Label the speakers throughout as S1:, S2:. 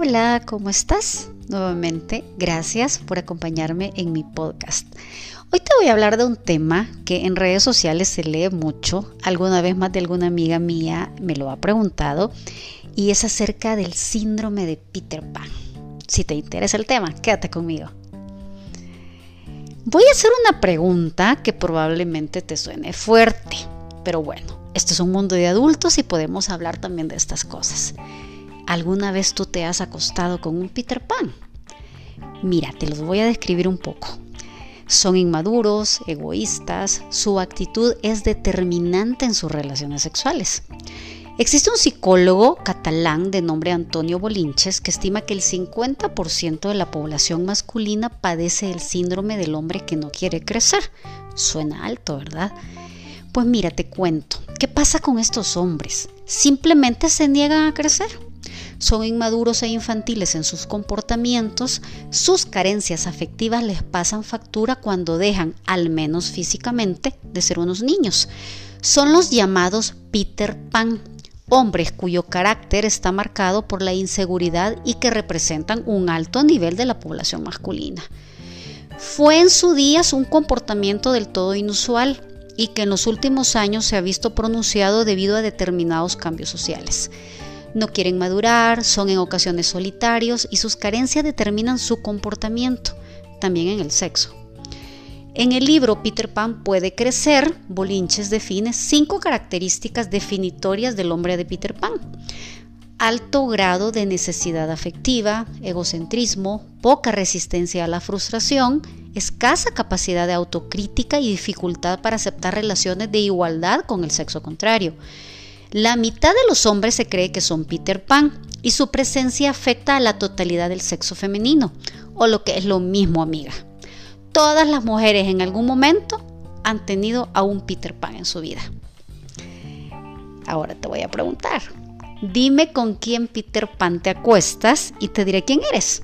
S1: Hola, ¿cómo estás? Nuevamente, gracias por acompañarme en mi podcast. Hoy te voy a hablar de un tema que en redes sociales se lee mucho. Alguna vez más de alguna amiga mía me lo ha preguntado y es acerca del síndrome de Peter Pan. Si te interesa el tema, quédate conmigo. Voy a hacer una pregunta que probablemente te suene fuerte, pero bueno, esto es un mundo de adultos y podemos hablar también de estas cosas. ¿Alguna vez tú te has acostado con un Peter Pan? Mira, te los voy a describir un poco. Son inmaduros, egoístas, su actitud es determinante en sus relaciones sexuales. Existe un psicólogo catalán de nombre Antonio Bolinches que estima que el 50% de la población masculina padece el síndrome del hombre que no quiere crecer. Suena alto, ¿verdad? Pues mira, te cuento, ¿qué pasa con estos hombres? Simplemente se niegan a crecer son inmaduros e infantiles en sus comportamientos, sus carencias afectivas les pasan factura cuando dejan, al menos físicamente, de ser unos niños. Son los llamados Peter Pan, hombres cuyo carácter está marcado por la inseguridad y que representan un alto nivel de la población masculina. Fue en su día un comportamiento del todo inusual y que en los últimos años se ha visto pronunciado debido a determinados cambios sociales no quieren madurar, son en ocasiones solitarios y sus carencias determinan su comportamiento, también en el sexo. En el libro Peter Pan puede crecer, Bolinches define cinco características definitorias del hombre de Peter Pan. Alto grado de necesidad afectiva, egocentrismo, poca resistencia a la frustración, escasa capacidad de autocrítica y dificultad para aceptar relaciones de igualdad con el sexo contrario la mitad de los hombres se cree que son Peter Pan y su presencia afecta a la totalidad del sexo femenino, o lo que es lo mismo, amiga. Todas las mujeres en algún momento han tenido a un Peter Pan en su vida. Ahora te voy a preguntar, dime con quién Peter Pan te acuestas y te diré quién eres.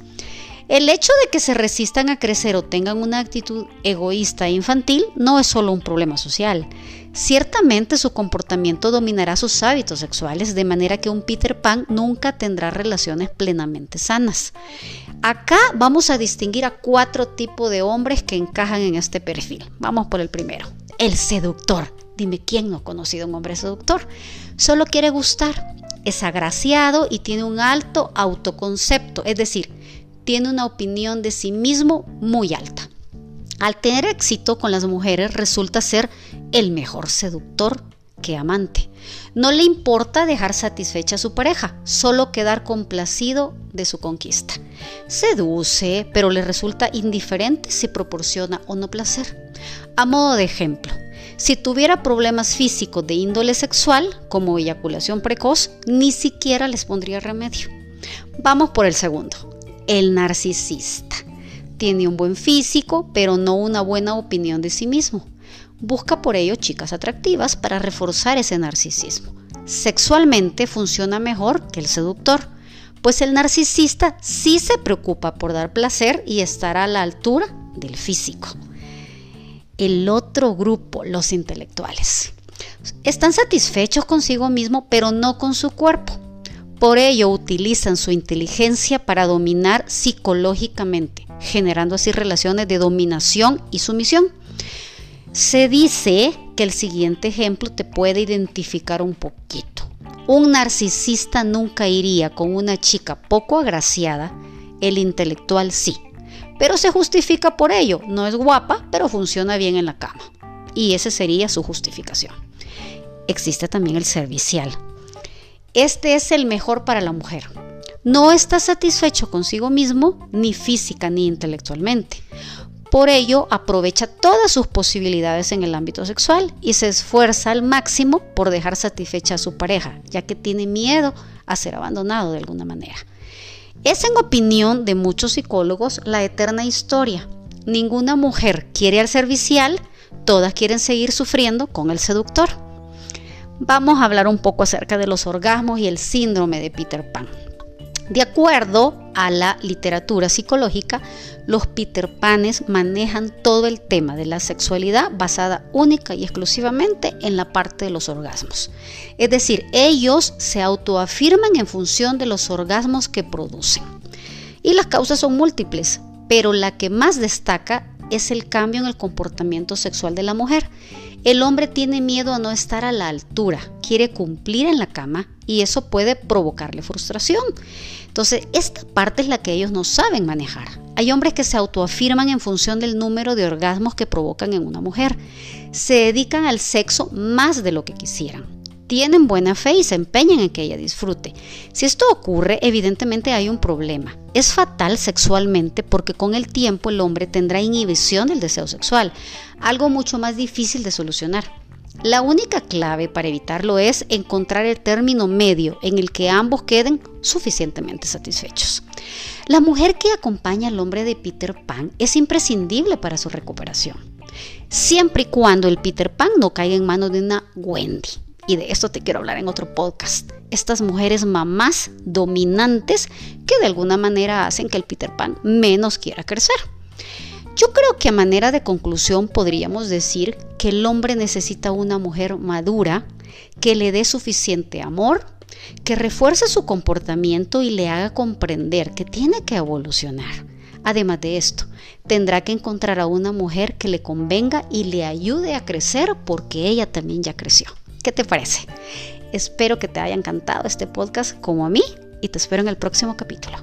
S1: El hecho de que se resistan a crecer o tengan una actitud egoísta e infantil no es solo un problema social. Ciertamente su comportamiento dominará sus hábitos sexuales de manera que un Peter Pan nunca tendrá relaciones plenamente sanas. Acá vamos a distinguir a cuatro tipos de hombres que encajan en este perfil. Vamos por el primero, el seductor. Dime quién no ha conocido a un hombre seductor. Solo quiere gustar, es agraciado y tiene un alto autoconcepto, es decir, tiene una opinión de sí mismo muy alta. Al tener éxito con las mujeres resulta ser el mejor seductor que amante. No le importa dejar satisfecha a su pareja, solo quedar complacido de su conquista. Seduce, pero le resulta indiferente si proporciona o no placer. A modo de ejemplo, si tuviera problemas físicos de índole sexual, como eyaculación precoz, ni siquiera les pondría remedio. Vamos por el segundo, el narcisista. Tiene un buen físico, pero no una buena opinión de sí mismo. Busca por ello chicas atractivas para reforzar ese narcisismo. Sexualmente funciona mejor que el seductor, pues el narcisista sí se preocupa por dar placer y estar a la altura del físico. El otro grupo, los intelectuales. Están satisfechos consigo mismo, pero no con su cuerpo. Por ello utilizan su inteligencia para dominar psicológicamente, generando así relaciones de dominación y sumisión. Se dice que el siguiente ejemplo te puede identificar un poquito. Un narcisista nunca iría con una chica poco agraciada, el intelectual sí, pero se justifica por ello. No es guapa, pero funciona bien en la cama. Y esa sería su justificación. Existe también el servicial, este es el mejor para la mujer. No está satisfecho consigo mismo, ni física ni intelectualmente. Por ello, aprovecha todas sus posibilidades en el ámbito sexual y se esfuerza al máximo por dejar satisfecha a su pareja, ya que tiene miedo a ser abandonado de alguna manera. Es en opinión de muchos psicólogos la eterna historia. Ninguna mujer quiere al servicial, todas quieren seguir sufriendo con el seductor vamos a hablar un poco acerca de los orgasmos y el síndrome de Peter Pan. De acuerdo a la literatura psicológica, los Peter Panes manejan todo el tema de la sexualidad basada única y exclusivamente en la parte de los orgasmos. Es decir, ellos se autoafirman en función de los orgasmos que producen. Y las causas son múltiples, pero la que más destaca es el cambio en el comportamiento sexual de la mujer. El hombre tiene miedo a no estar a la altura, quiere cumplir en la cama y eso puede provocarle frustración. Entonces, esta parte es la que ellos no saben manejar. Hay hombres que se autoafirman en función del número de orgasmos que provocan en una mujer. Se dedican al sexo más de lo que quisieran tienen buena fe y se empeñan en que ella disfrute. Si esto ocurre, evidentemente hay un problema. Es fatal sexualmente porque con el tiempo el hombre tendrá inhibición del deseo sexual, algo mucho más difícil de solucionar. La única clave para evitarlo es encontrar el término medio en el que ambos queden suficientemente satisfechos. La mujer que acompaña al hombre de Peter Pan es imprescindible para su recuperación, siempre y cuando el Peter Pan no caiga en manos de una Wendy y de esto te quiero hablar en otro podcast. Estas mujeres mamás dominantes que de alguna manera hacen que el Peter Pan menos quiera crecer. Yo creo que a manera de conclusión podríamos decir que el hombre necesita una mujer madura que le dé suficiente amor, que refuerce su comportamiento y le haga comprender que tiene que evolucionar. Además de esto, tendrá que encontrar a una mujer que le convenga y le ayude a crecer porque ella también ya creció. ¿Qué te parece? Espero que te haya encantado este podcast como a mí y te espero en el próximo capítulo.